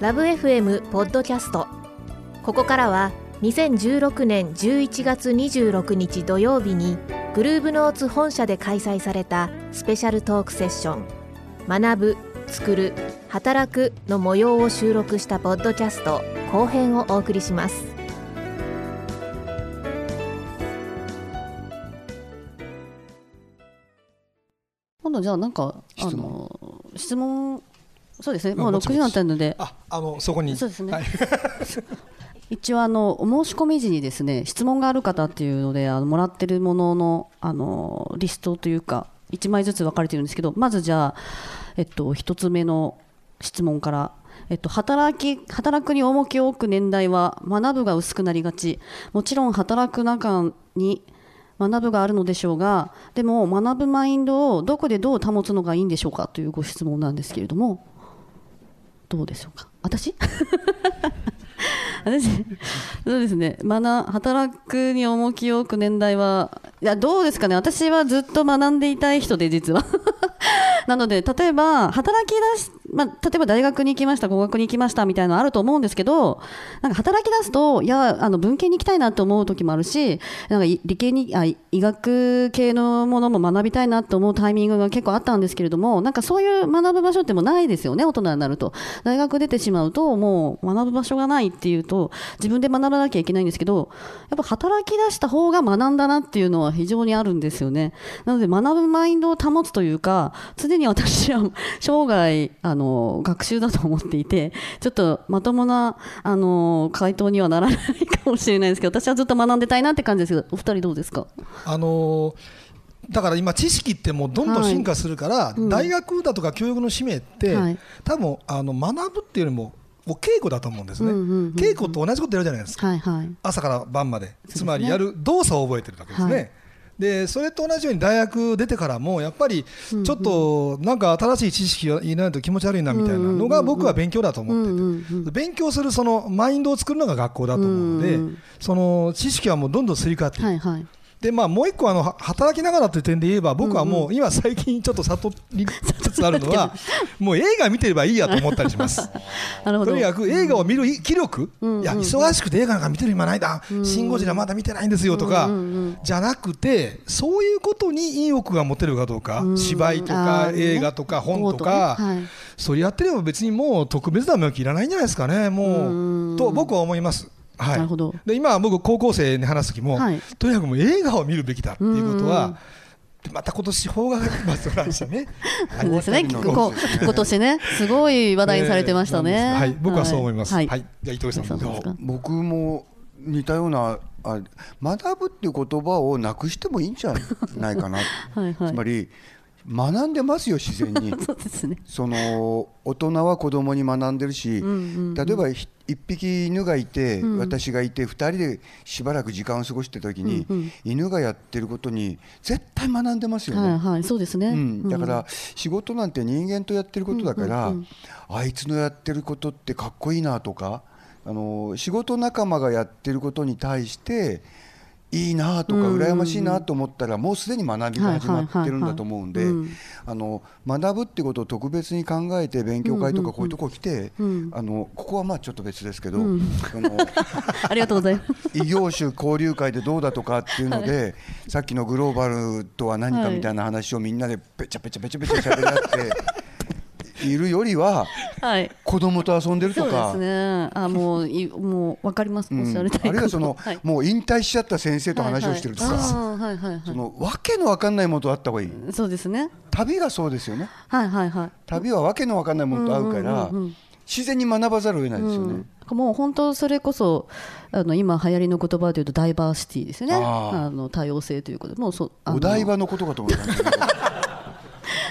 ラブ f m ポッドキャスト。ここからは2016年11月26日土曜日にグルーブノーツ本社で開催されたスペシャルトークセッション。学ぶ作る働くの模様を収録したポッドキャスト。後編をお送りします。今度じゃあなんかあ質問。の質問そうですね。うんもう6時になったので。あ、あのそこに。そうですね。はい、一応あのお申し込み時にですね質問がある方っていうのであのもらってるもののあのリストというか1枚ずつ分かれてるんですけどまずじゃあ、えっと、1つ目の質問から、えっと、働き働くに重きを置く年代は学ぶが薄くなりがち。もちろん働く中に学ぶがあるのでしょうがでも学ぶマインドをどこでどう保つのがいいんでしょうかというご質問なんですけれどもどうでしょうか？私？私そうですね。学働くに重きを置く年代はいやどうですかね。私はずっと学んでいたい人で実は。なので例えば働き出し、まあ、例えば大学に行きました語学に行きましたみたいなのあると思うんですけどなんか働き出すといやあの文系に行きたいなと思う時もあるしなんか理系にあ医学系のものも学びたいなと思うタイミングが結構あったんですけれどもなんかそういう学ぶ場所ってもないですよね大人になると。大学出てしまうともう学ぶ場所がないっていうと自分で学ばなきゃいけないんですけどやっぱ働き出した方が学んだなっていうのは非常にあるんですよね。なので学ぶマインドを保つというか常に私は 生涯あの学習だと思っていてちょっとまともなあの回答にはならないかもしれないですけど私はずっと学んでたいなって感じですけどお二人どうですか？あのーだから今知識ってもうどんどん進化するから、うん。大学だとか教育の使命って、はい。多分あの学ぶっていうよりももう稽古だと思うんですね、稽古と同じことやるじゃないですか。はいはい。朝から晩まで。つまりやる動作を覚えてるわけですね、はい。でそれと同じように大学出てからもやっぱりちょっとなんか新しい知識がいないと気持ち悪いなみたいなのが僕は勉強だと思ってて、勉強するそのマインドを作るのが学校だと思うので、その知識はもうどんどんすり替わっていく、はいはいでまあ、もう一個あのは働きながらという点で言えば僕はもう今最近ちょっと悟りつつあるのはもう映画見てればいいやと思ったりします。とにかく映画を見る気力、うんいや忙しくて映画なんか見てる暇ないだ、シン・ゴジラまだ見てないんですよとか、うんじゃなくてそういうことに意欲が持てるかどうか、うん。芝居とか映画とか本とか、こうとねはい。それやってれば別にもう特別な免許いらないんじゃないですかねもう。んうと僕は思います。はい、なるほど。で今僕高校生に話す時も、はい。とにかくもう映画を見るべきだっていうことうんはまた今年法がます話したね。そうですね。今年ね、すごい話題にされてましたね。はい、僕はそう思います。ははい。い、じゃあ伊藤さん僕も似たようなあ学ぶっていう言葉をなくしてもいいんじゃないかな。はいはい。つまり学んでますよ自然に。そうですね。その大人は子供に学んでるし、んうんうん。例えばひ一匹犬がいて、うん。私がいて二人でしばらく時間を過ごしてた時に、うんうん。犬がやってることに絶対学んでますよね。はいはい、そうですね。うん、だから仕事なんて人間とやってることだから、うんうんうん。あいつのやってることってかっこいいなとかあの仕事仲間がやってることに対していいなとか羨ましいなと思ったらもうすでに学びが始まってるんだと思うんであの学ぶってことを特別に考えて勉強会とかこういうとこ来て、うん。あのここはまあちょっと別ですけど、うん。ありがとうございます。異業種交流会でどうだとかっていうので、さっきのグローバルとは何かみたいな話をみんなでペチャペチャペチャペチャ喋り合って いるよりははい。子供と遊んでるとそうかですね。あ、もう、い、もう、わかります。おっうんしゃりたいこと。あるいはその、はい。もう引退しちゃった先生と話をしてるとか、はいはい、そのわけのわかんないものと会った方がいい。い。そうですね。旅がそうですよね。はいはいはい。旅はわけのわかんないものと会うから、うんうんうんうん。自然に学ばざるを得ないですよね、うん、もう本当それこそあの今流行りの言葉でいうとダイバーシティですよね。あの多様性ということで。もうそお台場のことかと思った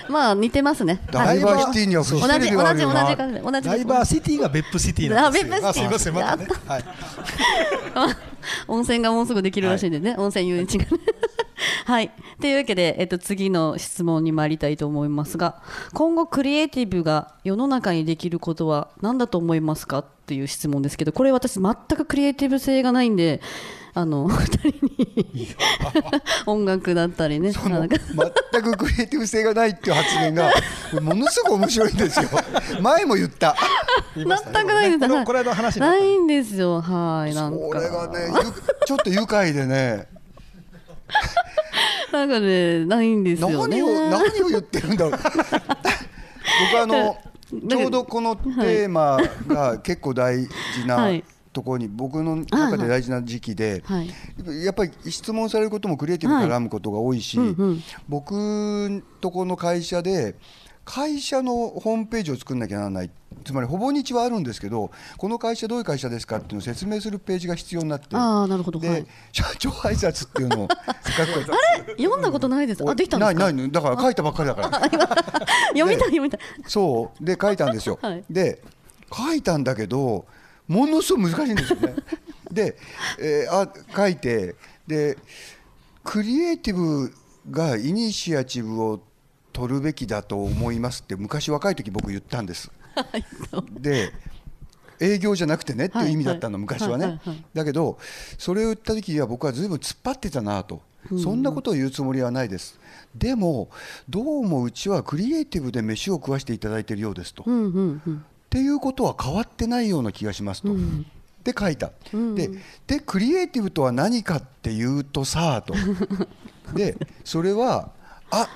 まあ似てますね。ダイバーシティには同じ同じ同じ感じで同じ。ダイバーシティが別府シティなんですよ。あ別府シティ。あすみませんまたね。はい。温泉がもうすぐできるらしいんでね、温泉遊園地がね。はい。というわけで、えっと、次の質問に参りたいと思いますが今後クリエイティブが世の中にできることは何だと思いますか？っていう質問ですけどこれ私全くクリエイティブ性がないんであの二人に音楽だったりね。全くクリエイティブ性がないっていう発言がものすごく面白いんですよ。前も言った。全くないです。はいこれこの話にないんですよ。はいなんか。これがねゆちょっと愉快でね。なんかねないんです何をよね。何を言ってるんだろう。僕あのちょうどこのテーマが結構大事なはいところに僕の中で大事な時期ではい。やっぱり質問されることもクリエイティブに絡むことが多いし、はいうんうん。僕とこの会社で会社のホームページを作んなきゃならないつまりほぼ日はあるんですけどこの会社どういう会社ですかっていうのを説明するページが必要になってああなるほど。で、はい。社長挨拶っていうのを せっかく読んだことないですあできたないないだから書いたばっかりだから。読みたい読みたい。そう。で書いたんですよ、はい。で書いたんだけどものすごい難しいんですよね。で、えーあ書いてでクリエイティブがイニシアチブを取るべきだと思いますって昔若い時僕言ったんです。で営業じゃなくてねっていう意味だったの、はい昔はね、だけどそれを言った時には僕はずいぶん突っ張ってたなと、そんなことを言うつもりはないです。でもどうもうちはクリエイティブで飯を食わしていただいているようですと、っうんうんうんていうことは変わってないような気がしますと、で書いた、ででクリエイティブとは何かっていうとさあと。でそれはあ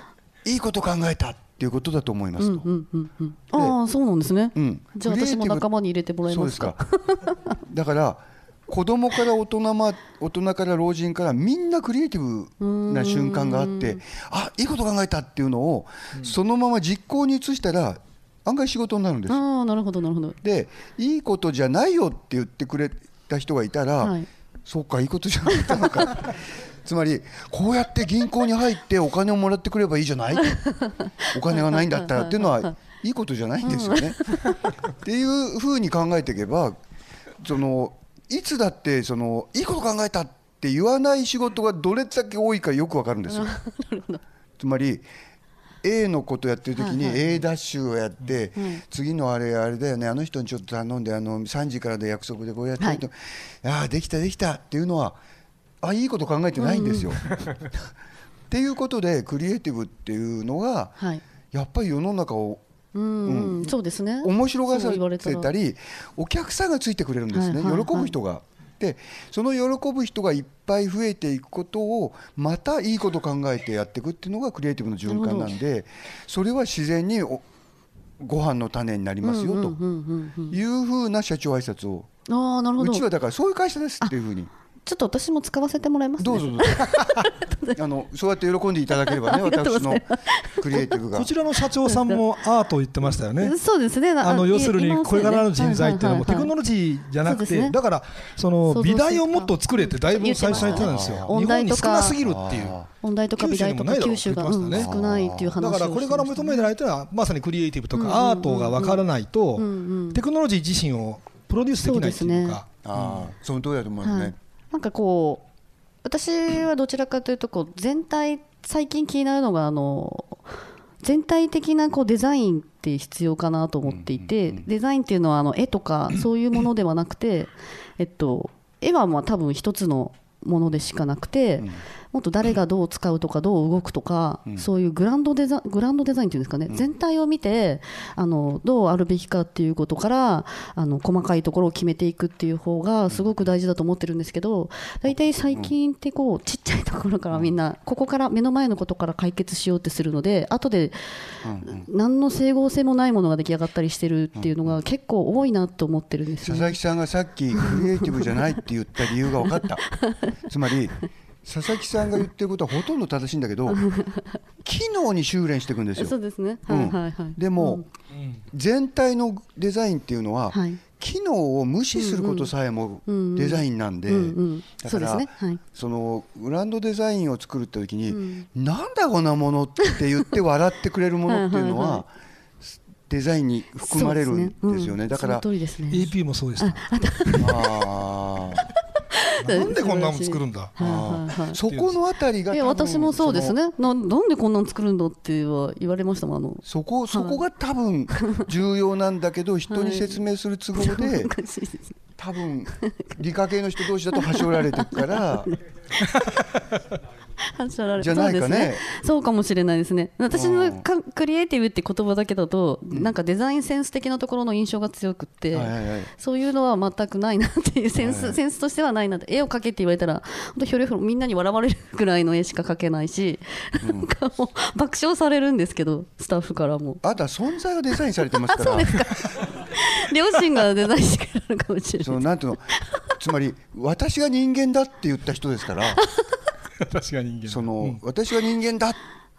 いいこと考えたっていうことだと思いますと、うんうんうんああそうなんですね。うん。じゃあ私も仲間に入れてもらえますか。そうですか。だから子供から大人ま大人から老人からみんなクリエイティブな瞬間があってあいいこと考えたっていうのを、そのまま実行に移したら案外仕事になるんですああなるほどなるほど。でいいことじゃないよって言ってくれた人がいたら、はい。そうかいいことじゃなかったのかつまりこうやって銀行に入ってお金をもらってくればいいじゃない？お金がないんだったらっていうのはいいことじゃないんですよね。っていうふうに考えていけばそのいつだってそのいいこと考えたって言わない仕事がどれだけ多いかよくわかるんですよ。つまり A のことやってる時に A ダッシュをやって、次のあれあれだよねあの人にちょっと頼んであの3時からで約束でこうやってると、ああできたできたっていうのはあいいこと考えてないんですよ。っていうことでクリエイティブっていうのがはい。やっぱり世の中をうん。うん。そうですね。面白がらせたりお客さんがついてくれるんですね、喜ぶ人が。でその喜ぶ人がいっぱい増えていくことをまたいいこと考えてやっていくっていうのがクリエイティブの循環なんでそれは自然におご飯の種になりますよというふうな社長挨拶を。うちはだからそういう会社ですっていうふうにちょっと私も使わせてもらいますね。どうぞどうぞ。あのそうやって喜んでいただければね私のクリエイティブが。こちらの社長さんもアートを言ってましたよね。そうですね。あの要するにこれからの人材っていうのはもうテクノロロジーじゃなくてだからその美大をもっと作れってだいぶ最初に言ってたんですよ。日音大本にとか少なすぎるっていう。音大とか美大とか九州が、うん、少ないっていう話をだからこれから求めてないというのはまさにクリエイティブとかアートが分からないとテクノロジー自身をプロデュースできないっていうか。ああその通りだと思いますね、はい、なんかこう私はどちらかというとこう全体最近気になるのがあの全体的なこうデザインって必要かなと思っていて、デザインっていうのはあの絵とかそういうものではなくて、えっと、絵はまあ多分一つのものでしかなくて、もっと誰がどう使うとかどう動くとか、そういうグランドデザグランドデザインっていうんですかね、全体を見てあのどうあるべきかっていうことからあの細かいところを決めていくっていう方がすごく大事だと思ってるんですけど大体最近ってこうちっちゃいところからみんなここから目の前のことから解決しようってするので後で何の整合性もないものが出来上がったりしてるっていうのが結構多いなと思ってるんですよね。佐々木さんがさっきクリエイティブじゃないって言った理由が分かった。つまり佐々木さんが言ってることはほとんど正しいんだけど 機能に修練していくんですよ。そうですね。うん。はいはい。はい。でも、全体のデザインっていうのは、はい。機能を無視することさえもうんうんデザインなんで、うんうん。だからね。はい。そのグランドデザインを作るって時に、なんだこんなものって言って笑ってくれるものっていうのははいはいはデザインに含まれるんですよね。そううん。だからね。AP もそうでした。あー なんでこんなの作るんだ？そこのあたりが私もそうですね。ななんでこんなん作るんだっては言われましたもんあの。そこそこが多分重要なんだけど人に説明する都合で 多分理科系の人同士だと端折られてるから じゃないかね。そうですそうかもしれないですね。私のかクリエイティブって言葉だけだと、なんかデザインセンス的なところの印象が強くって、はいはいはい。そういうのは全くないなっていうセンス、センスとしてはないなって。絵を描けって言われたら本当ひょろひょろみんなに笑われるぐらいの絵しか描けないし、なんかもう爆笑されるんですけどスタッフからも。あとは存在がデザインされてますから。両親がデザインしてくれるかもしれない。そのなんていうの？つまり私が人間だって言った人ですから確かに人間その、私が人間だ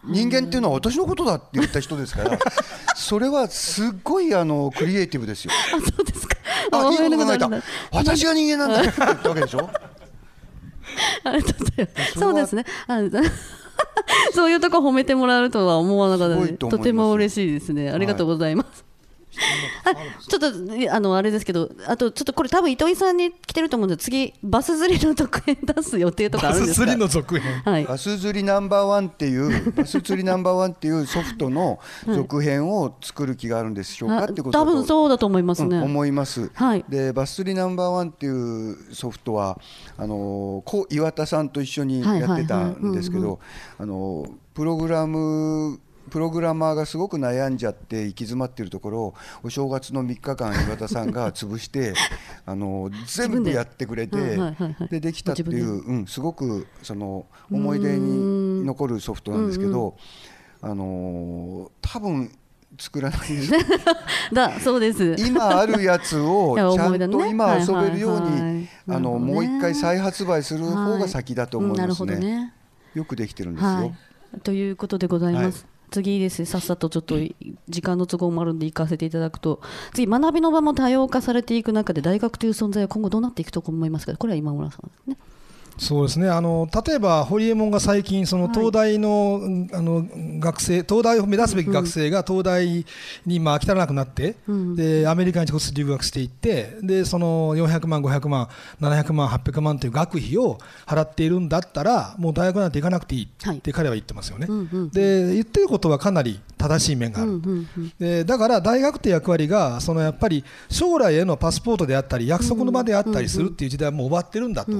人間っていうのは私のことだって言った人ですから それはすっごいあのクリエイティブですよ。あそうですかあいいこと考えた私が人間なんだって言ったわけでしょ？ありがとうございます。そうですね。あ そういうとこ褒めてもらえるとは思わなかったので、とても嬉しいですね。ありがとうございます。あちょっとあのあれですけど、あとちょっとこれ多分糸井さんに来てると思うんで、次バス釣りの特編出す予定とかあバスるんですか？釣りの続編はい。バス釣りナンバーワンっていう バス釣りナンバーワンっていうソフトの続編を作る気があるんでしょうかあってことだ多分とそうだと思いますうんね。思います。はいでバス釣りナンバーワンっていうソフトはあのこ岩田さんと一緒にやってたんですけはいはいど、あのプログラムプログラマーがすごく悩んじゃって行き詰まっているところをお正月の3日間岩田さんが潰して あの全部やってくれてでできたってい自う、うん、すごくその思い出に残るソフトなんですけど、あの多分作らないです だそうです。今あるやつを ちゃんと今遊べるようにあのもう一回再発売する方が先だと思いますね。よくできてるんですよ。はい。ということでございます。はい次ですね。さっさとちょっと時間の都合もあるんで行かせていただくと。次学びの場も多様化されていく中で大学という存在は今後どうなっていくと思いますか？これは今村さんですね。そうですね。あの例えば堀エモ門が最近その東大の,、あの学生東大を目指すべき学生が東大にまあ飽き足らなくなって、でアメリカに直接留学していってでその400万500万700万800万という学費を払っているんだったらもう大学なんて行かなくていいはい。って彼は言ってますよね、んうん。で言ってることはかなり正しい面がある、うんうんうん。でだから大学って役割がそのやっぱり将来へのパスポートであったり約束の場であったりするっていう時代はもう終わってるんだと、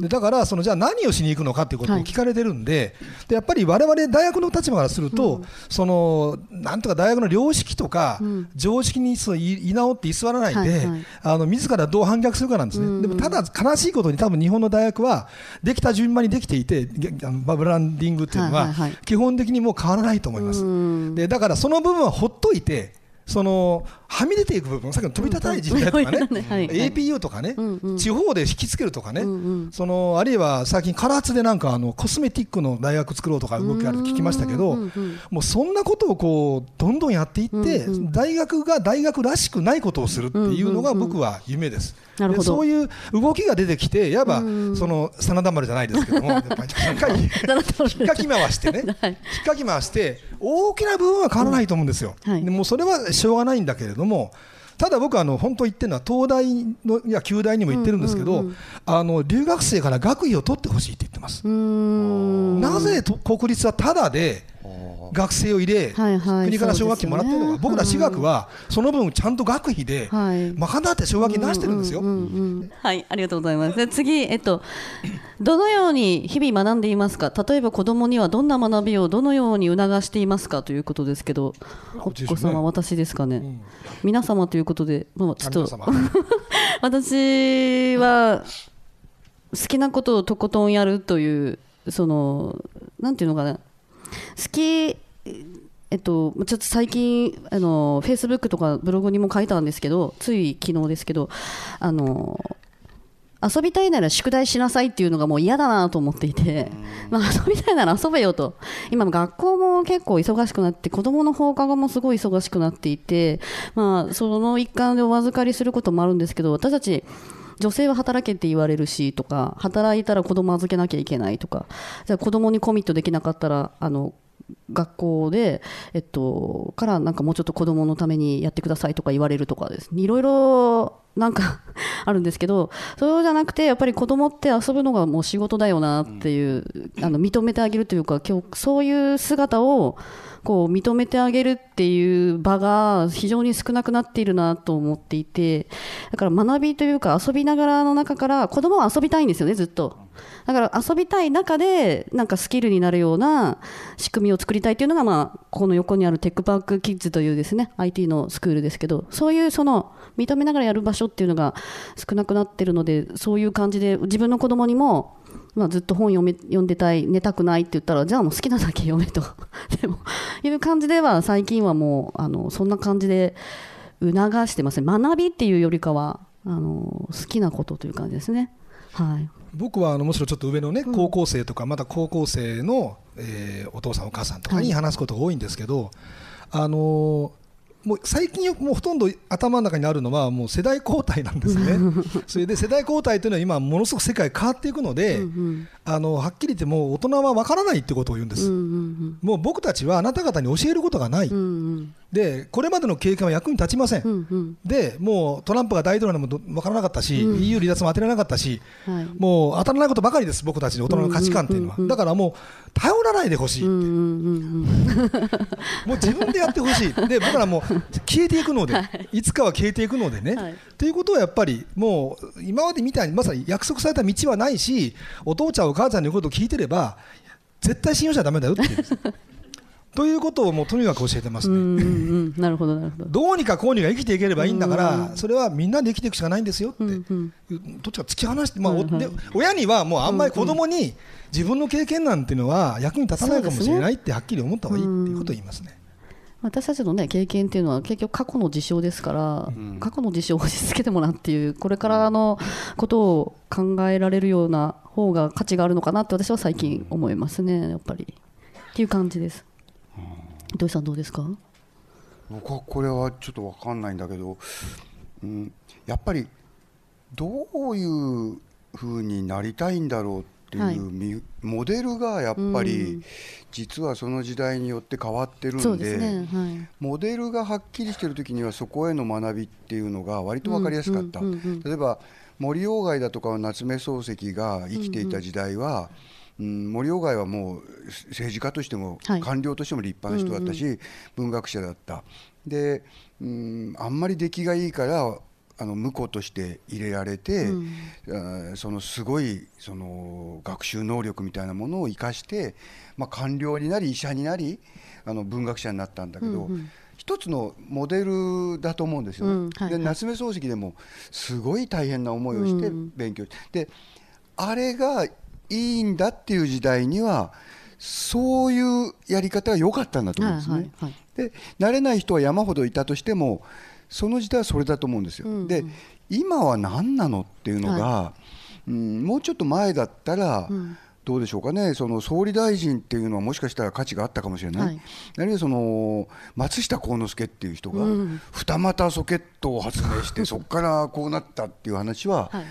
でだからそのじゃあ何をしに行くのかっていうことを聞かれてるんで,、でやっぱり我々大学の立場からすると、そのなんとか大学の良識とか、常識にそうい居直って居座らないで、はいはい。あの自らどう反逆するかなんですね、でもただ悲しいことに多分日本の大学はできた順番にできていてバブランディングっていうのははいはいはい。基本的にもう変わらないと思います。でだからその部分はほっといてそのはみ出ていく部分さっきの飛び立たない人材とかね、APU とかね、地方で引きつけるとかね、んそのあるいは最近、唐津でなんかあのコスメティックの大学作ろうとか動きがあると聞きましたけど、もうそんなことをこうどんどんやっていって、大学が大学らしくないことをするっていうのが僕は夢です。でそういう動きが出てきて、いわばその真田丸じゃないですけども、やっぱり引っかき回してね、はい。引っかき回して、大きな部分は変わらないと思うんですよ。はい。でもうそれはしょうがないんだけれども、ただ僕はあの本当言ってるのは東大のいや旧大にも言ってるんですけど、あの留学生から学位を取ってほしいって言ってます。なぜと国立はただで学生を入れ、はいはい国から奨学金もらってるのか、そうですよね僕ら私学はその分ちゃんと学費ではい。賄って奨学金出してるんですよ。はい、ありがとうございます。で次、えっと、どのように日々学んでいますか？例えば子供にはどんな学びをどのように促していますかということですけど。お子様、私ですかね。皆様ということで、もうちょっと。私は好きなことをとことんやるというそのなんていうのかな好きえっと、ちょっと最近あのフェイスブックとかブログにも書いたんですけどつい昨日ですけどあの遊びたいなら宿題しなさいっていうのがもう嫌だなと思っていて、まあ、遊びたいなら遊べよと。今学校も結構忙しくなって子どもの放課後もすごい忙しくなっていて、まあ、その一環でお預かりすることもあるんですけど私たち女性は働けって言われるしとか働いたら子供預けなきゃいけないとか。じゃあ子供にコミットできなかったらあの学校で、えっと、からなんかもうちょっと子供のためにやってくださいとか言われるとかです。ねいろいろなんか あるんですけどそうじゃなくてやっぱり子供って遊ぶのがもう仕事だよなっていう、あの認めてあげるというか今日そういう姿をこう認めてあげるっていう場が非常に少なくなっているなと思っていてだから学びというか遊びながらの中から子供は遊びたいんですよねずっと。だから遊びたい中でなんかスキルになるような仕組みを作りたいというのが、まあ、この横にあるテックパークキッズというですね IT のスクールですけどそういうその認めながらやる場所っていうのが少なくなってるのでそういう感じで自分の子供にもまあ、ずっと本読め読んでたい寝たくないって言ったらじゃあもう好きなだけ読めと。でもいう感じでは最近はもうあのそんな感じで促してますね。学びっていうよりかはあの好きなことという感じですね。はい。僕はあのむしろちょっと上のね高校生とかまた高校生の、えー、お父さんお母さんとかに話すことが多いんですけど、あのもう最近もうほとんど頭の中にあるのはもう世代交代なんですね。それで世代交代というのは今ものすごく世界変わっていくので、あのはっきり言ってもう大人はわからないってことを言うんです。もう僕たちはあなた方に教えることがない。でこれまでの経験は役に立ちません。でもうトランプが大統領でもわからなかったし、EU 離脱も当てられなかったし、もう当たらないことばかりです僕たちの大人の価値観っていうのは。だからもう頼らないでほしい。もう自分でやってほしい。で僕らも消えていくので、い、つかは消えていくのでね。はい、ということはやっぱりもう今までみたいにまさに約束された道はないしお父ちゃんお母ちゃんの言うことを聞いてれば絶対信用しちゃだめだよっていう。ということをもうとにかく教えてますね。なるほどなるほど。どうにかこうにか生きていければいいんだから、それはみんなで生きていくしかないんですよって、どっちか突き放して、まあ、で親にはもうあんまり子供に自分の経験なんていうのは役に立たないかもしれないってはっきり思った方がいいっていうことを言いますね。私たちの、ね、経験っていうのは結局過去の事象ですから、うん、過去の事象を押し付けてもらうっていうこれからのことを考えられるような方が価値があるのかなって私は最近思いますねやっぱり。っていう感じです。土井さんどうですか？僕はこれはちょっと分かんないんだけど、うん、やっぱりどういうふうになりたいんだろうっていう、はい、モデルがやっぱり実はその時代によって変わってるんで、ね。はい、モデルがはっきりしてる時にはそこへの学びっていうのが割と分かりやすかった。例えば森鴎外だとか夏目漱石が生きていた時代は、うん、森鴎外はもう政治家としても官僚としても立派な人だったし、文学者だった。で、うん、あんまり出来がいいからあの婿として入れられて、うん、そのすごいその学習能力みたいなものを生かして、まあ、官僚になり医者になりあの文学者になったんだけど、うんうん、一つのモデルだと思うんですよね。うんはいはい、で夏目漱石でもすごい大変な思いをして勉強して、であれがいいんだっていう時代にはそういうやり方が良かったんだと思うんですね。はいはいはい、で慣れない人は山ほどいたとしてもその時代はそれだと思うんですよ。うんうん、で今は何なのっていうのが、はい、うん、もうちょっと前だったら、うん、どうでしょうかね。その総理大臣っていうのはもしかしたら価値があったかもしれない、はい、あるいはその松下幸之助っていう人が、二股ソケットを発明してそこからこうなったっていう話は、はい、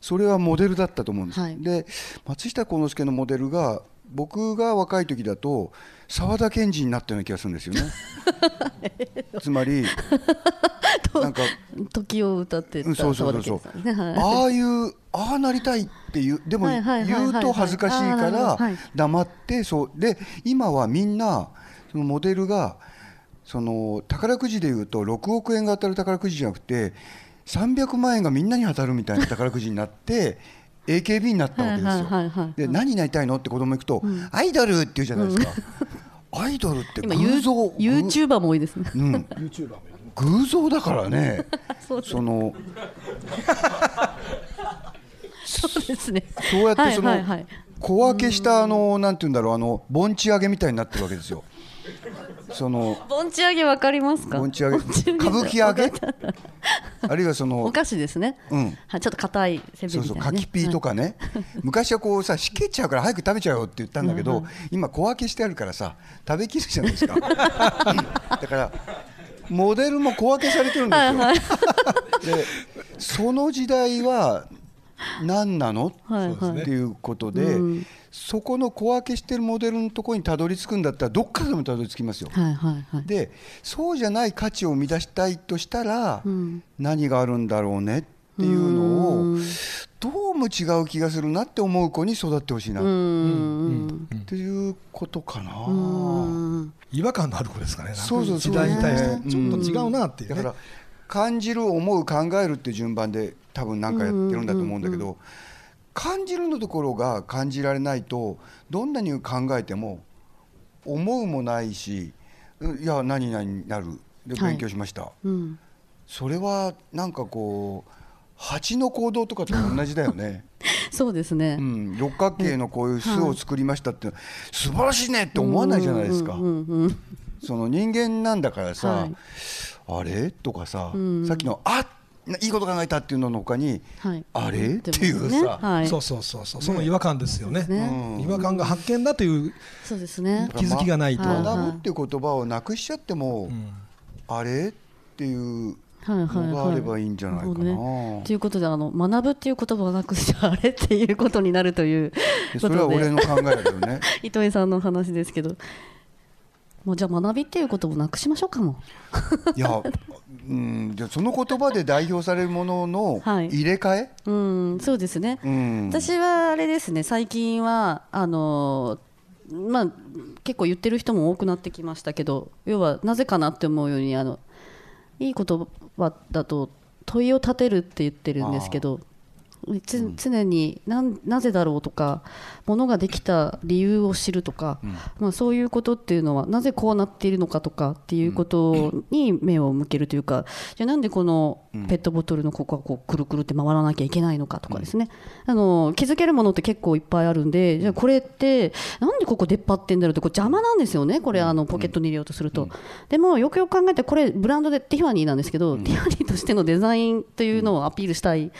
それはモデルだったと思うんです。で松下幸之助のモデルが僕が若い時だと沢田研二になったような気がするんですよね。つまりなんか時を歌ってたそうそうそうそう、ああいうああなりたいっていうでも言うと恥ずかしいから黙ってそう。で今はみんなそのモデルがその宝くじでいうと6億円が当たる宝くじじゃなくて300万円がみんなに当たるみたいな宝くじになって AKB になったわけですよ。で何になりたいのって子供行くと、うん、アイドルって言うじゃないですか。うん、アイドルって偶像。ユーチューバーも多いですね。うん。偶像だから ね。その。そうですね。そうやってその、小分けしたあのなんて言うんだろうあの盆地上げみたいになってるわけですよ。その盆地揚げわかりますか？盆地揚げ？歌舞伎揚げ？あるいはそのお菓子ですね、うん、ちょっと硬いせんべいみたいな、ね、そうそう柿ピーとかね、昔はこうさしけちゃうから早く食べちゃうよって言ったんだけど、うん今小分けしてあるからさ食べきるじゃないですか。だからモデルも小分けされてるんですよ、でその時代は何なの、っていうことで、うん、そこの小分けしてるモデルのところにたどり着くんだったらどっからでもたどり着きますよ。はいはいはい。でそうじゃない価値を生み出したいとしたら、うん。何があるんだろうねっていうのをどうも違う気がするなって思う子に育ってほしいな。うっん。ていうことかな。うん。違和感のある子ですかね。そうそうそう。時代に対して。ね。ちょっと違うなっていうね。だから感じる思う考えるっていう順番で多分何かやってるんだと思うんだけど感じるのところが感じられないとどんなに考えても思うもないしいや何々になる。ではい。勉強しました、うん。それはなんかこう蜂の行動とかと同じだよね、そうですね。うん、六角形のこういう巣を作りましたって素晴らしいねって思わないじゃないですか。その人間なんだからさ、はい。あれ？とかさ、ん。さっきのあいいこと考えたっていうのの他に、はい。あれ？っていうねさ、はい。そうそうそうそう。その違和感ですよね。ね。違和感が発見だというそうですね。気づきがないと。はい。学ぶっていう言葉をなくしちゃっても、ん。あれ？っていうはいはいのがあればはいいいんじゃないかな。そうね。ということであの学ぶっていう言葉をなくしちゃあれ？っていうことになるというで。それは俺の考えだけどね。糸井さんの話ですけどもうじゃあ学びっていうことをなくしましょうかも。いや、うん、でその言葉で代表されるもののはい。入れ替え、うんそうですね、うん、私はあれですね最近はあのまあ結構言ってる人も多くなってきましたけど要はなぜかなって思うようにあのいい言葉だと問いを立てるって言ってるんですけどつ常になんなぜだろうとかものができた理由を知るとか、まあ、そういうことっていうのはなぜこうなっているのかとかっていうことに目を向けるというかじゃあなんでこのペットボトルのここがこうくるくるって回らなきゃいけないのかとかですね、あの気づけるものって結構いっぱいあるんでじゃあこれってなんでここ出っ張ってんだろうってこれ邪魔なんですよねこれあのポケットに入れようとすると、でもよくよく考えてこれブランドでティファニーなんですけど、ティファニーとしてのデザインというのをアピールしたい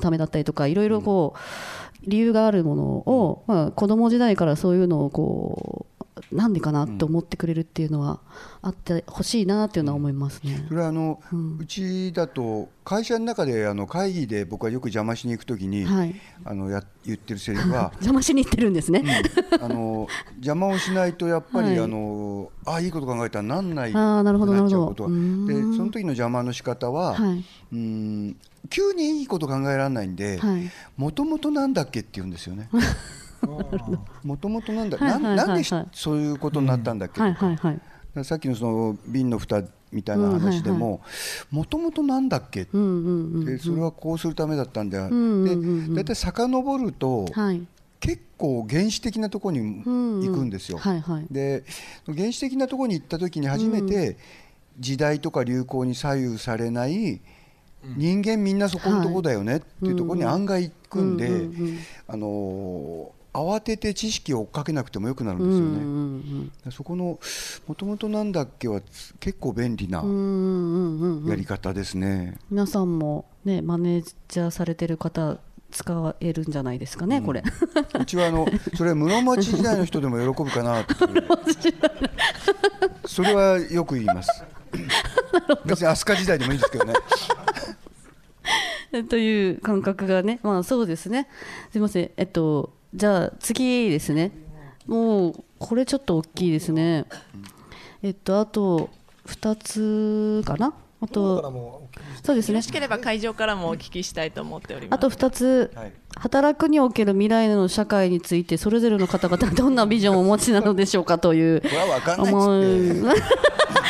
ためだったりとかいろいろこう理由があるものを、まあ、子供時代からそういうのをこうなんでかなって思ってくれるっていうのはあってほしいなっていうのは思いますね。それはあの、うちだと会社の中であの会議で僕はよく邪魔しに行くときに、はい。あのや言ってるセリフは 邪魔しに行ってるんですね。あの邪魔をしないとやっぱり、はい。あのあいいこと考えたらなんないあーなるほどくっちゃうなるほど。でその時の邪魔の仕方は、はい。うん急にいいこと考えられないんではいもともとなんだっけって言うんですよね。もともとなんだ、はいはいはいはいなんなんでしそういうことになったんだっけとか、はいはいはい。さっきのその瓶の蓋みたいな話でももともとなんだっけうんうんうん。でそれはこうするためだったんだ、んうんうんで大体遡ると、はい。結構原始的なところにうんうん行くんですよ。はいはい。で原始的なところに行った時に初めて時代とか流行に左右されない人間みんなそこのとこだよねっていうところに案外行くんで、うんうんうんあのー慌てて知識を追っかけなくてもよくなるんうんですよね。うんうんそこのもともとなんだっけは結構便利なうんうんうんうん。やり方ですね。皆さんもねマネージャーされてる方使えるんじゃないですかね、これ。うちはあのそれ室町時代の人でも喜ぶかなって。それはよく言います。別に飛鳥時代でもいいんですけどね という感覚がね、まあそうですね。すみません、えっと、じゃあ次ですね。もう、これちょっと大きいですね。えっと、あと2つかな？あと、そうですねよろし。ければ会場からもお聞きしたいと思っております。あと2つ、はい働くにおける未来の社会についてそれぞれの方々はどんなビジョンをお持ちなのでしょうかというこれは分かんない わ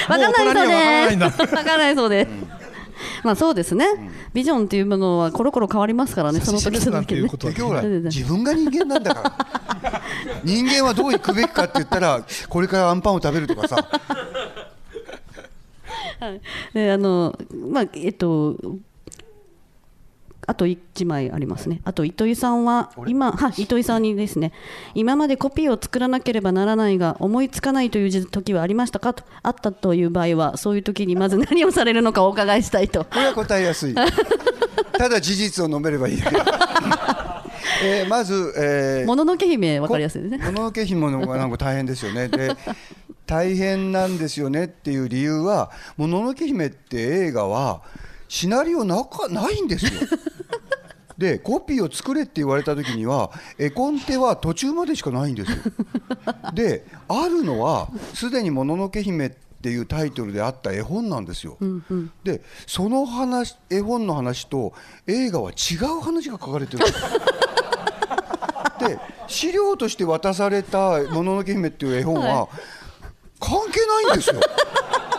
かん ないそうです。わかんないそうです。まあそうですね。ビジョンっていうものはコロコロ変わりますからね。その時指し示すその時ね 自分が人間なんだから。人間はどう行くべきかって言ったらこれからアンパンを食べるとかさ。であのまあえっとあと1枚ありますね。あと糸井さんは今は糸井さんにですね今までコピーを作らなければならないが思いつかないという時はありましたか？とあったという場合はそういう時にまず何をされるのかお伺いしたいと。これは答えやすい ただ事実を述べればいい えーまず、えーもののけ姫わかりやすいですね。もののけ姫のがなんか大変ですよね。で大変なんですよねっていう理由は「もののけ姫」って映画はシナリオなかないんですよ。でコピーを作れって言われた時には絵コンテは途中までしかないんですよ。であるのはすでに「もののけ姫」っていうタイトルであった絵本なんですよ。でその話絵本の話と映画は違う話が書かれてるん です。で資料として渡された「もののけ姫」っていう絵本は関係ないんですよ。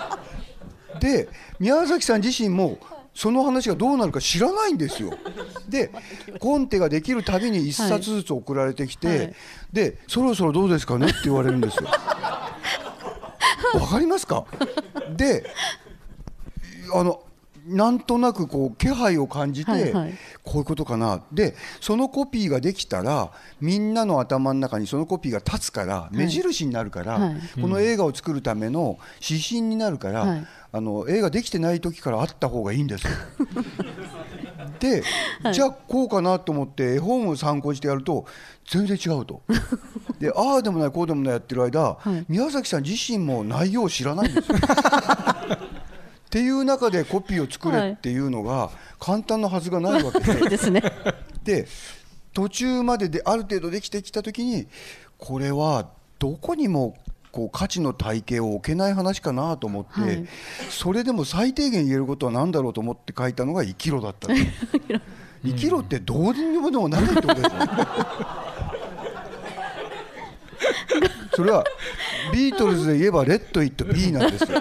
で宮崎さん自身もその話がどうなるか知らないんですよ。でコンテができるたびに1冊ずつ送られてきて、はい。でそろそろどうですかね？って言われるんですよ。わかりますか？であのなんとなくこう気配を感じて、はいはい。こういうことかな。でそのコピーができたらみんなの頭の中にそのコピーが立つから目印になるから、はい。この映画を作るための指針になるから、はいあの映画できてない時からあった方がいいんですよ。で、じゃあこうかなと思って絵本を参考にしてやると全然違うと。でああでもないこうでもないやってる間、い宮崎さん自身も内容を知らないんですよ。っていう中でコピーを作れっていうのが簡単なはずがないわけで。そうですね。で途中までである程度できてきた時にこれはどこにもこう価値の体系を置けない話かなと思って、はい。それでも最低限言えることは何だろうと思って書いたのが「生きろ」だった 生きろってどうにもでもなってことですよ。それはビートルズで言えば「レッド・イット・ビー」なんですよ。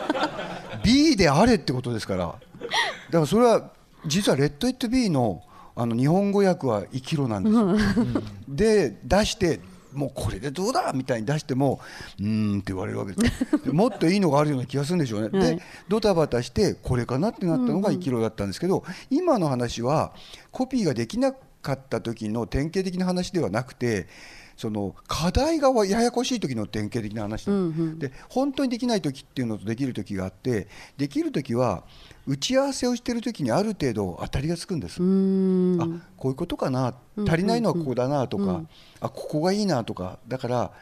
B であれってことですから。だからそれは実は「Let It Be の」あの日本語訳は「生きろ」なんですよ。で出してもうこれでどうだみたいに出してもうーんって言われるわけです でもっといいのがあるような気がするんでしょうね。はいでドタバタしてこれかなってなったのが生きろだったんですけど、今の話はコピーができなかった時の典型的な話ではなくてその課題がややこしい時の典型的な話でで本当にできない時っていうのとできる時があってできる時は打ち合わせをしてる時にある程度当たりがつくんです。あこういうことかなうん足りないのはここだなとか、うんあここがいいなとかだから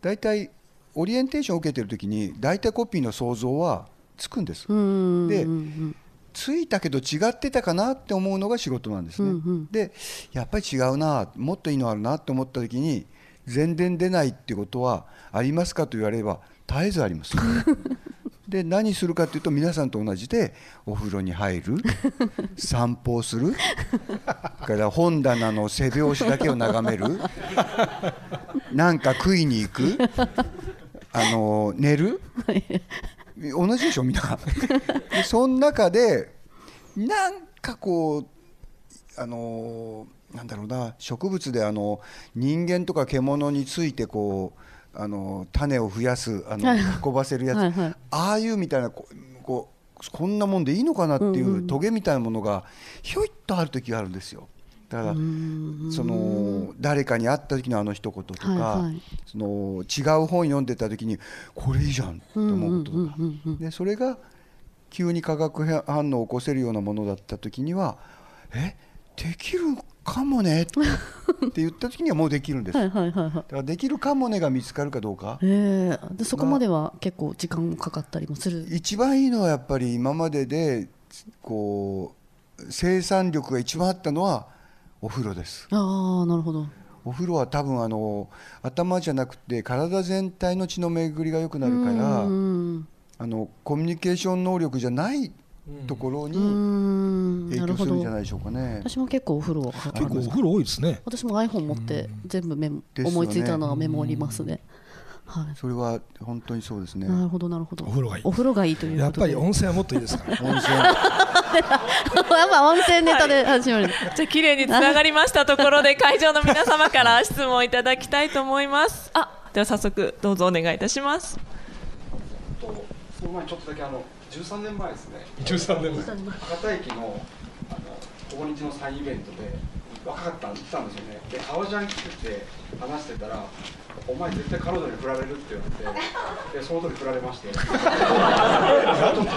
大体オリエンテーションを受けてる時に大体コピーの想像はつくんです。でうんついたけど違ってたかなって思うのが仕事なんですね。うんうんでやっぱり違うなもっといいのあるなって思った時に全然出ないってことはありますかと言われれば絶えずあります。で何するかというと皆さんと同じでお風呂に入る 散歩をするから本棚の背表紙だけを眺めるなんか食いに行くあの寝る同じでしょみんな。で その中でなんかこうあのなんだろうな植物であの人間とか獣についてこうあの種を増やすあのはい運ばせるやつ、はいはい。ああいうみたいなここうこんなもんでいいのかなっていんうトゲみたいなものがひょいっとある時があるんですよ。だからその誰かに会った時のあの一言とか、はいはい。その違う本読んでた時にこれいいじゃんと思うこととか、でそれが急に化学反応を起こせるようなものだった時にはえできるかもねって言った時にはもうできるんです。はいはいはいはいだからできるかもねが見つかるかどうかええでそこまでは結構時間かかったりもする？一番いいのはやっぱり今まででこう生産力が一番あったのはお風呂ですああなるほど。お風呂は多分あの頭じゃなくて体全体の血の巡りが良くなるからうんあのコミュニケーション能力じゃないところうにん影響なるほどするんじゃないでしょうかね。私も結構お風呂は結構お風呂多いですね。私も iPhone 持って全部メモ、ね思いついたのはメモりますね。はい。それは本当にそうですね。なるほどなるほど。お風呂がいいお風呂がいいというやっぱり。温泉はもっといいですから。温泉 やっぱ温泉ネタで始まる。じゃあ綺麗につながりましたところで会場の皆様から質問いただきたいと思います。あ、では早速どうぞお願いいたします。とその前にちょっとだけあの13年前ですね。13年前。博多駅のあのここ日のサインイベントで若かったん来たんですよね。で革ジャン着てて話してたら「お前絶対彼女に振られる」って言われてでその時振られまして。あとの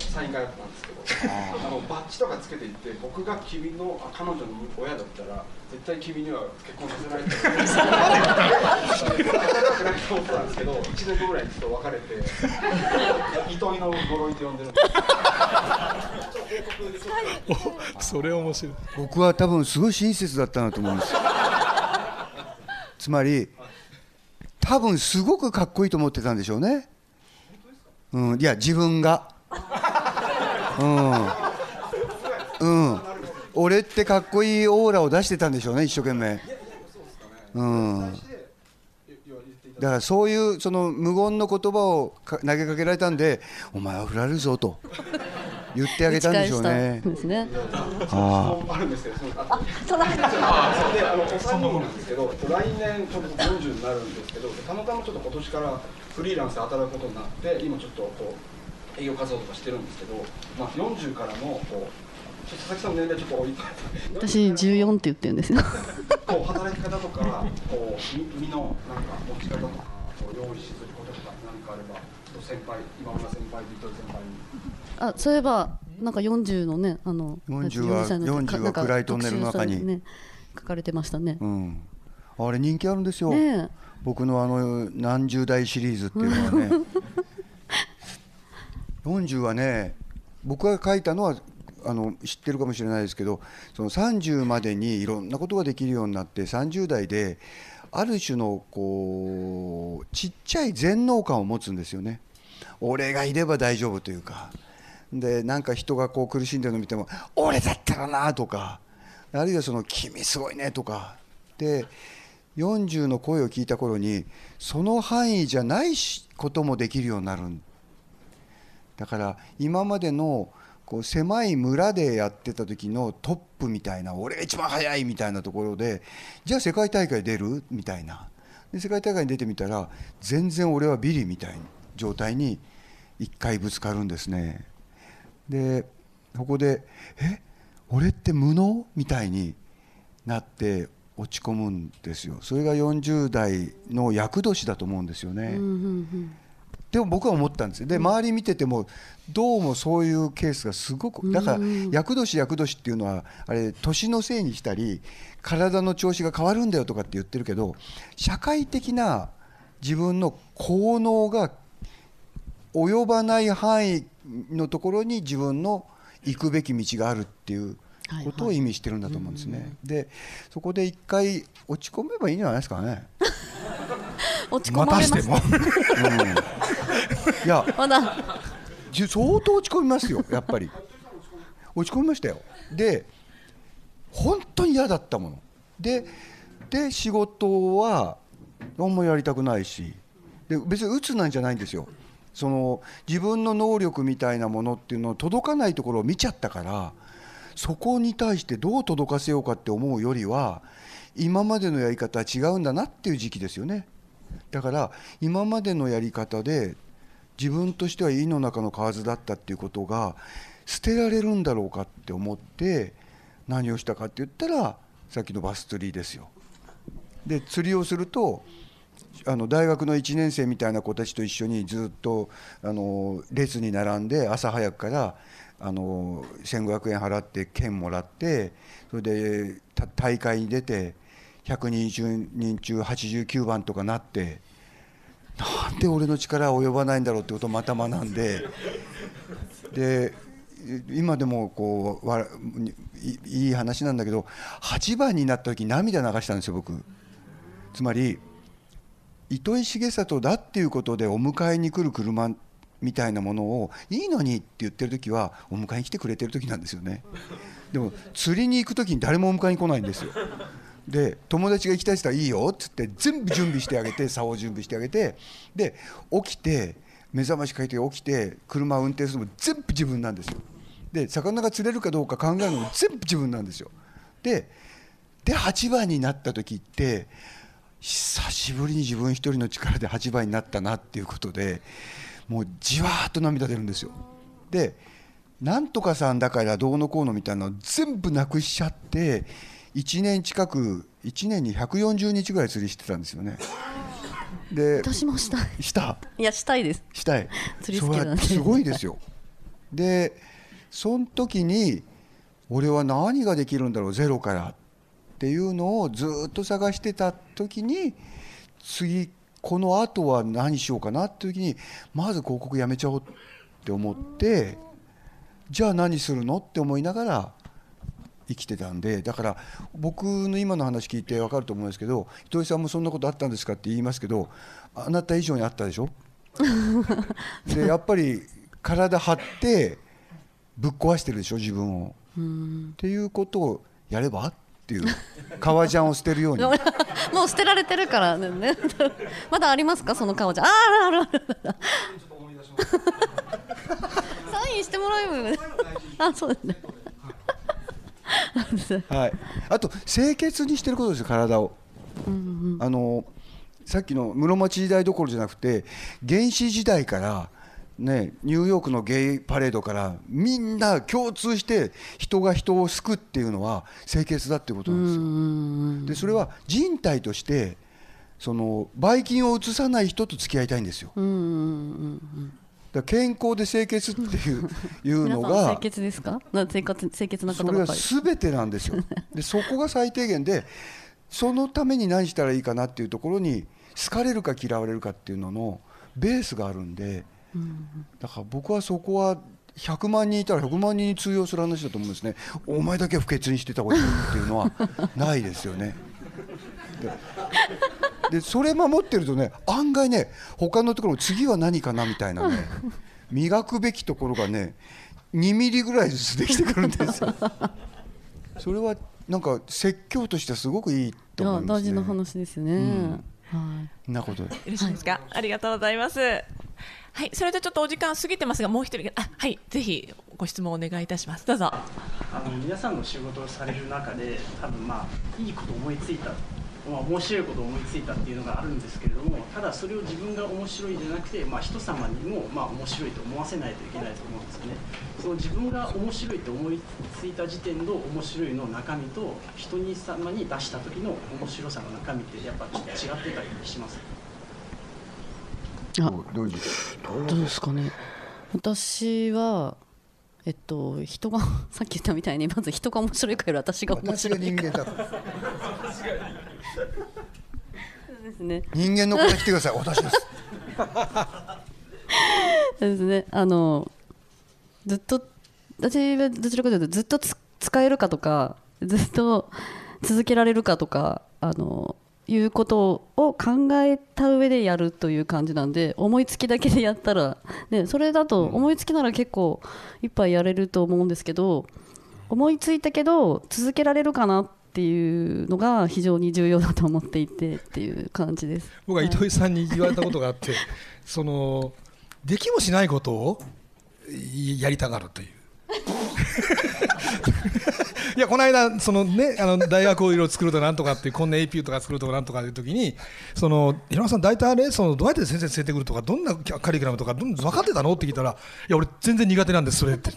サイン会だったんですあのバッジとかつけていって僕が君のあ彼女の親だったら絶対君には結婚させないって言ってそこまで仲良くないと思ったんですけど1年後ぐらいにちょっと別れて糸井の呪いって呼んでる。んですそれ面白い僕は多分すごい親切だったなと思うんですよつまり多分すごくかっこいいと思ってたんでしょうね。うんいや自分が。うん。うん。俺ってかっこいいオーラを出してたんでしょうね一生懸命。うん。だからそういうその無言の言葉をか投げかけられたんでお前は振られるぞと。言ってあげたんでしょうね。打ち返したんですね。ああ。るんですけど、そのあそのであのお三人なんですけど、来年ちょっと40になるんですけど、たまたまちょっと今年からフリーランスで働くことになって、今ちょっとこう営業活動とかしてるんですけど、まあ40からのこうちょっと佐々木さんの年齢ちょっと置いて、私14って言ってるんですよ。こう働き方とか、こう身身のなんか持ち方とか、こう用意することとか何かあれば、先輩今村先輩、ビトル先輩に。あそういえばなんか40のねあの40は歳の40は暗いトンネルの中に。ね書かれてましたね。うん、あれ人気あるんですよ、ねえ。僕のあの何十代シリーズっていうのはね 40はね僕が書いたのはあの知ってるかもしれないですけどその30までにいろんなことができるようになって30代である種のこうちっちゃい全能感を持つんですよね。俺がいれば大丈夫というか。でなんか人がこう苦しんでるのを見ても俺だったらなとかあるいはその君すごいねとか。で40の声を聞いた頃にその範囲じゃないこともできるようになるだから今までのこう狭い村でやってた時のトップみたいな俺が一番速いみたいなところでじゃあ世界大会出る？みたいな。で世界大会に出てみたら全然俺はビリみたいな状態に一回ぶつかるんですね。でここで「え？俺って無能?」みたいになって落ち込むんですよ。それが40代の厄年だと思うんですよね、うんうんうん。でも僕は思ったんですよ。で周り見ててもどうもそういうケースがすごくだから厄年厄年っていうのはあれ年のせいにしたり体の調子が変わるんだよとかって言ってるけど社会的な自分の効能が及ばない範囲のところに自分の行くべき道があるっていうことを意味してるんだと思うんですね。でそこで一回落ち込めばいいんじゃないですかね。落ち込ままれましたたしても いやまだ。じ相当落ち込みますよやっぱり。落ち込みましたよ。で本当に嫌だったもの。でで仕事は何もやりたくないし。で別に鬱なんじゃないんですよ。その自分の能力みたいなものっていうのを届かないところを見ちゃったからそこに対してどう届かせようかって思うよりは今までのやり方は違うんだなっていう時期ですよね。だから今までのやり方で自分としては井の中の蛙だったっていうことが捨てられるんだろうかって思って何をしたかって言ったらさっきのバス釣りですよ。で釣りをするとあの大学の1年生みたいな子たちと一緒にずっとあの列に並んで朝早くからあの1500円払って券もらってそれで大会に出て120人中89番とかなってなんで俺の力は及ばないんだろうってことをまた学んでで今でもこうわいいい話なんだけど8番になった時涙流したんですよ僕。つまり糸井重里だっていうことでお迎えに来る車みたいなものをいいのにって言ってる時はお迎えに来てくれてる時なんですよね。でも釣りに行く時に誰もお迎えに来ないんですよ。で友達が行きたいって言ったらいいよっつって全部準備してあげて 竿を準備してあげてで起きて目覚ましかけて起きて車を運転するのも全部自分なんですよ。で魚が釣れるかどうか考えるのも全部自分なんですよ。でで8番になった時って久しぶりに自分一人の力で8番になったなっていうことでもうじわーっと涙出るんですよ。でなんとかさんだからどうのこうのみたいなの全部なくしちゃって1年近く1年に140日ぐらい釣りしてたんですよね。で私もした？いした。いやしたいです。したい。釣り好きなんで。それはすごいですよ。でその時に俺は何ができるんだろうゼロからっていうのをずっと探してた時に次この後は何しようかなって時にまず広告やめちゃおうって思ってじゃあ何するのって思いながら生きてたんでだから僕の今の話聞いて分かると思うんですけど糸井さんもそんなことあったんですかって言いますけどあなた以上にあったでしょ？でやっぱり体張ってぶっ壊してるでしょ？自分を。っていうことをやれば？っていう革ジャンを捨てるように。もう捨てられてるからねね まだありますか？その顔じゃああるあるあるある。サインしてもらえばあそうですねはい、あと清潔にしてることですよ体を、あのさっきの室町時代どころじゃなくて原始時代からね、ニューヨークのゲイパレードからみんな共通して人が人を救うっていうのは清潔だっていうことなんですよ。でそれは人体としてそのばい菌を移さない人と付き合いたいんですよ。ら健康で清潔っていう いうの皆さん清が潔ですか？な清潔清潔な方それはばかり全てなんですよ。でそこが最低限でそのために何したらいいかなっていうところに好かれるか嫌われるかっていうののベースがあるんで。だから僕はそこは100万人いたら100万人に通用する話だと思うんですねお前だけは不潔にしてた方がいいっていうのはないですよね ででそれ守ってるとね案外ね他のところ次は何かなみたいなね磨くべきところがね2ミリぐらいずつできてくるんですよ。それはなんか説教としてはすごくいいと思いますね。大事な話ですよね、はい。そんなこと。でよろしいですか、ありがとうございます。はいそれでちょっとお時間過ぎてますがもう一人あはいぜひご質問お願いいたします。どうぞ。あの皆さんの仕事をされる中で多分まあいいこと思いついた、まあ、面白いことを思いついたっていうのがあるんですけれどもただそれを自分が面白いじゃなくて、まあ、人様にもまあ面白いと思わせないといけないと思うんですよね。その自分が面白いと思いついた時点の面白いの中身と人に様に出した時の面白さの中身ってやっぱちょっと違ってたりします？あどうですかね。私はえっと人が さっき言ったみたいにまず人が面白いかより私が面白いか人間だ からですね。人間の方来てください。私です。そうですね。あのずっと私はどちらかというとずっとつ使えるかとかずっと続けられるかとかあのいうことを考えた上でやるという感じなんで思いつきだけでやったら、ね、それだと思いつきなら結構いっぱいやれると思うんですけど思いついたけど続けられるかなっていうのが非常に重要だと思っていてっていう感じです。僕は糸井さんに言われたことがあって、そのできもしないことをいやりたがるという。いやこの間その、ね、あの大学をいろいろ作るとなんとかっていうこんな APU とか作るとかなんとかいう時にその平野さん大体あれそのどうやって先生連れてくるとかどんなカリキュラムとかどん分かってたの？って聞いたらいや俺全然苦手なんですそれって。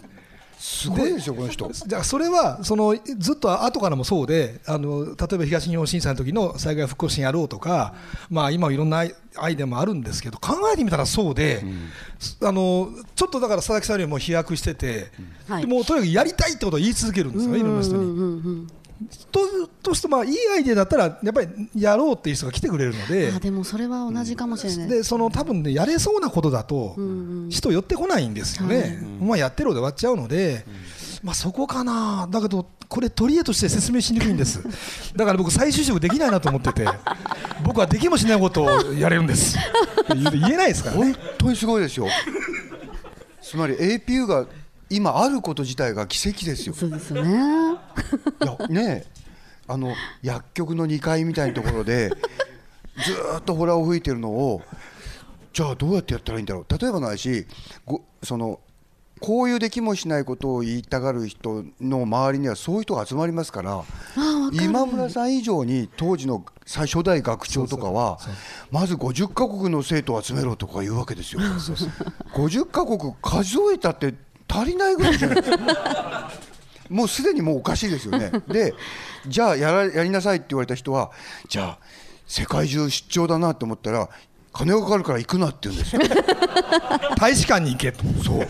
すごいですよこの人。じゃあそれはそのずっと後からもそうであの例えば東日本震災の時の災害復興支援やろうとか、まあ、今いろんなアイデアもあるんですけど考えてみたらそうで、あのちょっとだから佐々木さんよりも飛躍してて、はいでもうとにかくやりたいってことを言い続けるんですよねい。ろんな人に。ととしてまあいいアイデアだったらやっぱりやろうっていう人が来てくれるので。あでもそれは同じかもしれない。でその多分ねやれそうなことだと人寄ってこないんですよね、まあやってるで終わっちゃうので、まあそこかな。だけどこれ取り柄として説明しにくいんです。だから僕再就職できないなと思ってて僕はできもしないことをやれるんです。言えないですからね。本当にすごいですよ。つまり APU が今あること自体が奇跡ですよ。そうですよね。いやねえあの薬局の2階みたいなところで ずーっとホラーを吹いてるのをじゃあどうやってやったらいいんだろう？例えばないしごそのこういうできもしないことを言いたがる人の周りにはそういう人が集まりますから今村さん以上に当時の最初代学長とかはまず50カ国の生徒を集めろとか言うわけですよ。50カ国数えたって足りないぐらいじゃない？ですか。もうすでにもうおかしいですよね。で、じゃあやらやりなさいって言われた人は、じゃあ世界中出張だなって思ったら、金がかかるから行くなって言うんですよ。大使館に行けとそう。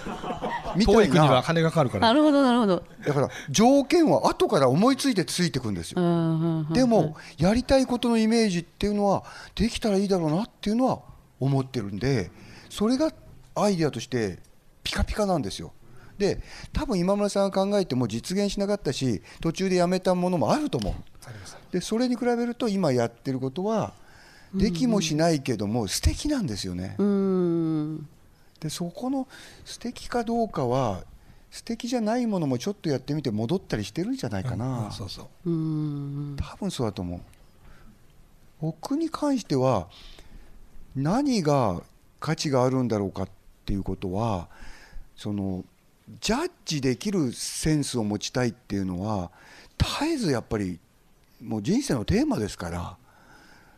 みたい遠い国はな。金がかかるからなるほどなるほど。だから条件は後から思いついてついてくんですよ。うんうんうんでもやりたいことのイメージっていうのはできたらいいだろうなっていうのは思ってるんでそれがアイデアとしてピカピカなんですよで多分今村さんが考えても実現しなかったし途中でやめたものもあると思う。でそれに比べると今やってることはできもしないけども素敵なんですよね。うん。でそこの素敵かどうかは素敵じゃないものもちょっとやってみて戻ったりしてるんじゃないかな、うん。そうそう。うん。多分そうだと思う。僕に関しては何が価値があるんだろうかっていうことはそのジャッジできるセンスを持ちたいっていうのは絶えずやっぱりもう人生のテーマですから。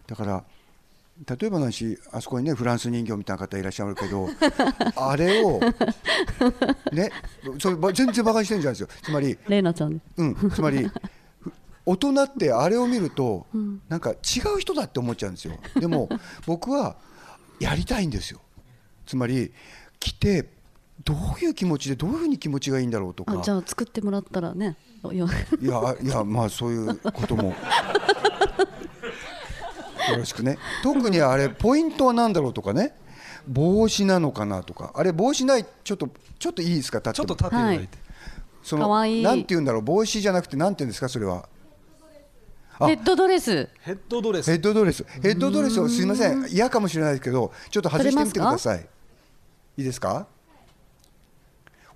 だから例えばの話あそこにねフランス人形みたいな方いらっしゃるけど あれをねそれば全然バカにしてるんじゃないですよ。つまりレイナちゃん。ねうん、つまりふ大人ってあれを見ると、なんか違う人だって思っちゃうんですよ。でも僕はやりたいんですよ。つまり来てどういう気持ちでどういうふうに気持ちがいいんだろうとか。あじゃあ作ってもらったらね。よいやいやまあそういうことも。よろしくね。特にあれポイントは何だろうとかね。帽子なのかなとか。あれ帽子ないちょっとちょっといいですか？立ってちょっと立っていただい。て、そのかわい。いなんて言うんだろう？帽子じゃなくてなんて言うんですか？それは。あ。ヘッドドレス。ヘッドドレス。ヘッドドレス。ヘッドドレスをすいません。嫌かもしれないですけどちょっと外してみてください。いいですか？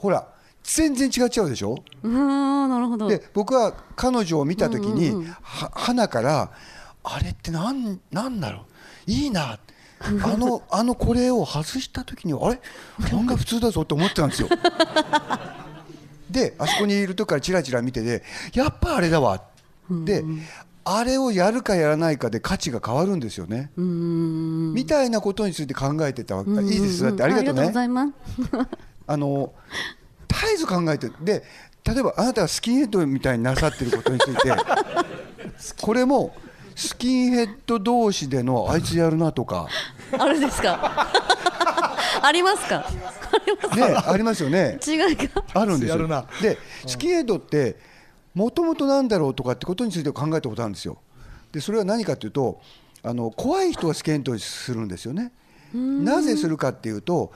ほら全然違っちゃうでしょ？うーんなるほど。で僕は彼女を見た時に、は花からあれってなんなんだろう？いいな。あの あのこれを外した時にあれ？案外普通だぞって思ってたんですよ。であそこにいる時からチラチラ見ててやっぱあれだわ。であれをやるかやらないかで価値が変わるんですよね。みたいなことについて考えてたわけ。いいです。だってありがとうね。ありがとうございますあの絶えず考えてる。で例えばあなたがスキンヘッドみたいになさってることについて これもスキンヘッド同士でのあいつやるなとか。あるんですか？ありますか？ねありますよね。違いが？あるんですよ。やるな。でスキンヘッドってもともとなんだろうとかってことについて考えたことあるんですよ。でそれは何かというとあの怖い人はスキンヘッドにするんですよね。なぜするかっていうとひ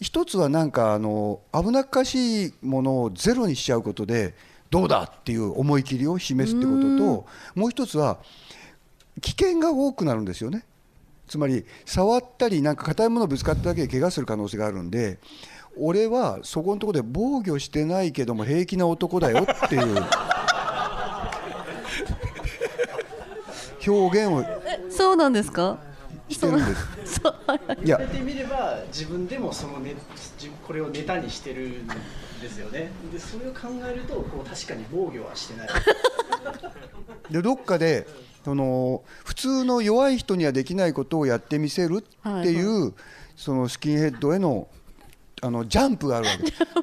一つはなんかあの危なっかしいものをゼロにしちゃうことでどうだっていう思い切りを示すってことともう一つは危険が多くなるんですよね。つまり触ったりなんか硬いものぶつかっただけで怪我する可能性があるんで俺はそこのところで防御してないけども平気な男だよっていう。表現をそうなんですか？してるんですいや。てみれば自分でもそのね自これをネタにしてるんですよね。でそれを考えるとこう確かに防御はしてない。でどっかでその普通の弱い人にはできないことをやってみせるっていう、そのスキンヘッドへのあのジャンプがあるわ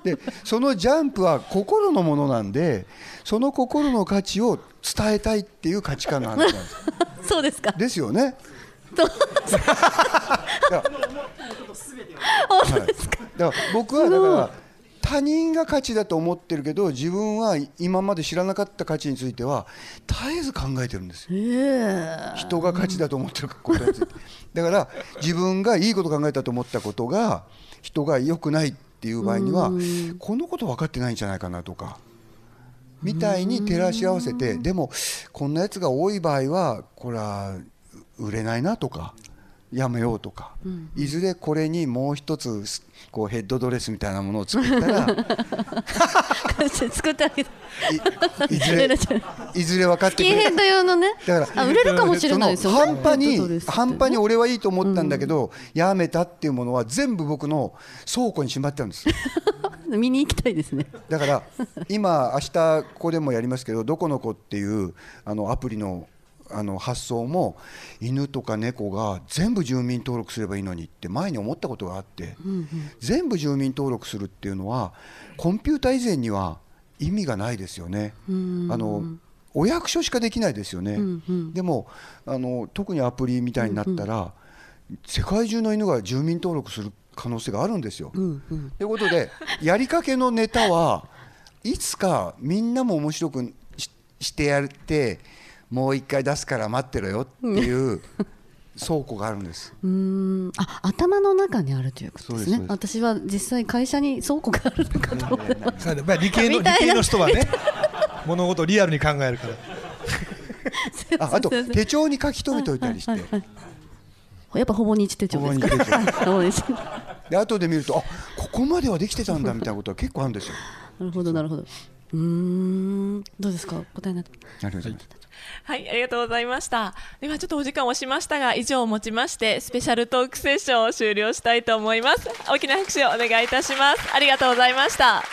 け。でそのジャンプは心のものなんでその心の価値を伝えたいっていう価値観の話なんです そうですか。ですよね。そういやはい。だから僕はだから他人が価値だと思ってるけど自分は今まで知らなかった価値については絶えず考えてるんですよ。ええ。人が価値だと思ってることについて。だから自分がいいこと考えたと思ったことが人が良くないっていう場合にはこのこと分かってないんじゃないかなとかみたいに照らし合わせてでもこんなやつが多い場合はこれは売れないなとかやめようとか、いずれこれにもう一つこうヘッドドレスみたいなものを作ったら 作ってあげていいずれ いずれ分かってくれスキンヘッド用のね。だからあ売れるかもしれないですよね。半端に半端に俺はいいと思ったんだけど、やめたっていうものは全部僕の倉庫にしまってあるんです 見に行きたいですね。だから今明日ここでもやりますけど「どこの子」っていうあのアプリのあの発想も犬とか猫が全部住民登録すればいいのにって前に思ったことがあって、全部住民登録するっていうのはコンピューター以前には意味がないですよね。あのお役所しかできないですよね、でもあの特にアプリみたいになったら、世界中の犬が住民登録する可能性があるんですよ。ということでやりかけのネタはいつかみんなも面白くししてやってもう一回出すから待ってろよっていう倉庫があるんです。うーん。あ頭の中にあるということですね。そうですそう私は実際会社に倉庫があるのかと思って 理系の理系の人はね 物事をリアルに考えるから。ああと手帳に書き留めておいたりして。やっぱほぼ日手帳ですか？ほぼ日手帳。はいほぼ日で後で見るとあここまではできてたんだみたいなことは結構あるんですよ。なるほどなるほど。う。ーん。どうですか？答えになってなるほどはい、ありがとうございました。ではちょっとお時間をしましたが、以上をもちまして、スペシャルトークセッションを終了したいと思います。大きな拍手をお願いいたします。ありがとうございました。